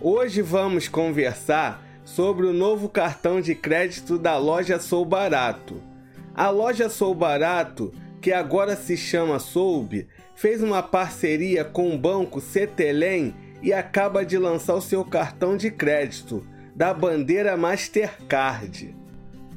Hoje vamos conversar sobre o novo cartão de crédito da loja Sou Barato. A loja Sou Barato, que agora se chama Soube, fez uma parceria com o banco Cetelem e acaba de lançar o seu cartão de crédito da bandeira Mastercard.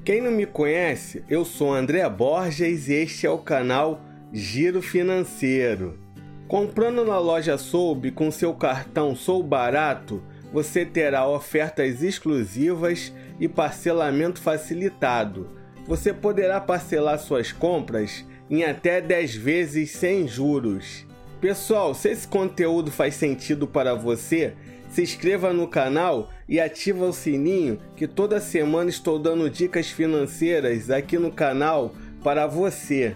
Quem não me conhece, eu sou André Borges e este é o canal Giro Financeiro. Comprando na loja Soube com seu cartão Sou Barato, você terá ofertas exclusivas e parcelamento facilitado. Você poderá parcelar suas compras em até 10 vezes sem juros. Pessoal, se esse conteúdo faz sentido para você, se inscreva no canal e ativa o sininho que toda semana estou dando dicas financeiras aqui no canal para você.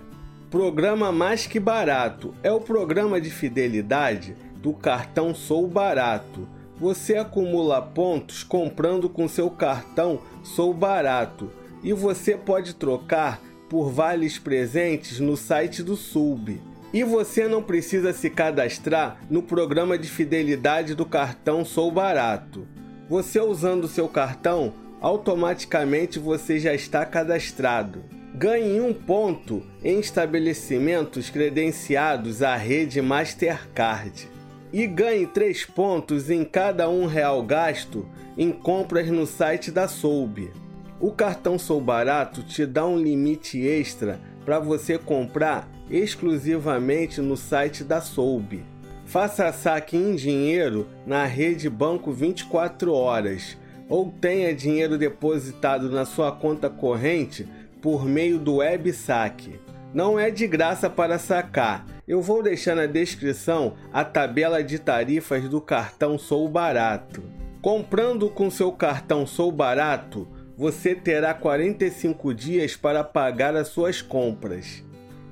Programa Mais Que Barato é o programa de fidelidade do cartão Sou Barato. Você acumula pontos comprando com seu cartão Sou Barato e você pode trocar por vales presentes no site do Sub. E você não precisa se cadastrar no programa de fidelidade do cartão Sou Barato. Você usando seu cartão, automaticamente você já está cadastrado. Ganhe um ponto em estabelecimentos credenciados à rede Mastercard. E ganhe três pontos em cada um real gasto em compras no site da Soube. O cartão Sou Barato te dá um limite extra para você comprar exclusivamente no site da Soube. Faça saque em dinheiro na rede Banco 24 horas ou tenha dinheiro depositado na sua conta corrente por meio do Web Saque. Não é de graça para sacar. Eu vou deixar na descrição a tabela de tarifas do cartão Sou Barato. Comprando com seu cartão Sou Barato, você terá 45 dias para pagar as suas compras.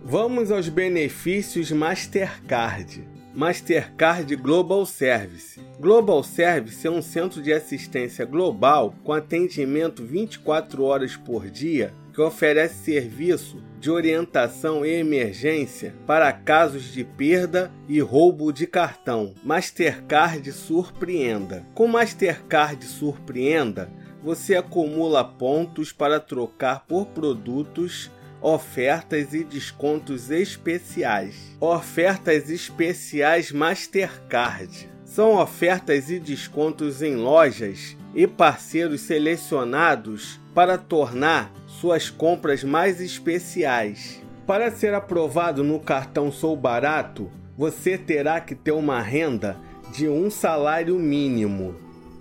Vamos aos benefícios Mastercard. Mastercard Global Service. Global Service é um centro de assistência global com atendimento 24 horas por dia que oferece serviço de orientação e emergência para casos de perda e roubo de cartão. Mastercard Surpreenda. Com Mastercard Surpreenda, você acumula pontos para trocar por produtos, ofertas e descontos especiais. Ofertas especiais Mastercard são ofertas e descontos em lojas e parceiros selecionados para tornar suas compras mais especiais. Para ser aprovado no cartão Sou Barato, você terá que ter uma renda de um salário mínimo.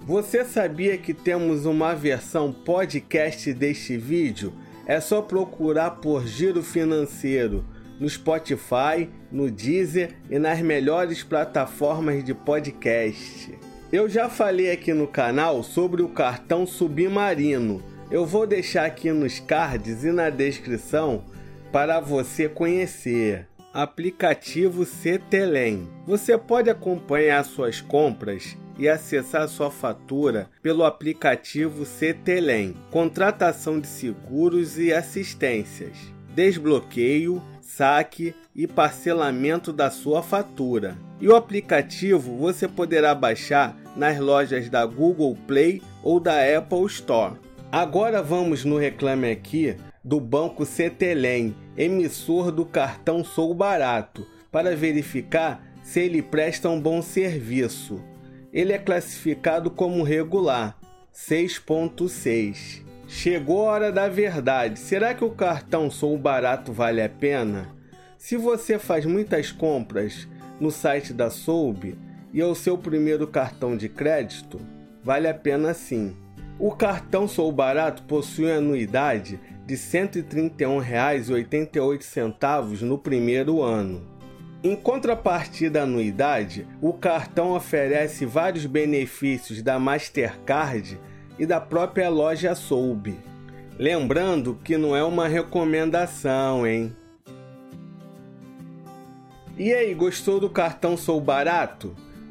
Você sabia que temos uma versão podcast deste vídeo? É só procurar por Giro Financeiro no Spotify, no Deezer e nas melhores plataformas de podcast. Eu já falei aqui no canal sobre o cartão Submarino. Eu vou deixar aqui nos cards e na descrição para você conhecer. Aplicativo Cetelem. Você pode acompanhar suas compras e acessar sua fatura pelo aplicativo Cetelem. Contratação de seguros e assistências, desbloqueio, saque e parcelamento da sua fatura. E o aplicativo você poderá baixar nas lojas da Google Play ou da Apple Store. Agora vamos no Reclame Aqui do Banco Cetelem, emissor do cartão Sou Barato, para verificar se ele presta um bom serviço ele é classificado como regular, 6.6. Chegou a hora da verdade. Será que o cartão Sou Barato vale a pena? Se você faz muitas compras no site da Soube e é o seu primeiro cartão de crédito, vale a pena sim. O cartão Sou Barato possui anuidade de R$ 131,88 no primeiro ano. Em contrapartida à anuidade, o cartão oferece vários benefícios da Mastercard e da própria loja Soube. Lembrando que não é uma recomendação, hein? E aí, gostou do cartão Sou Barato?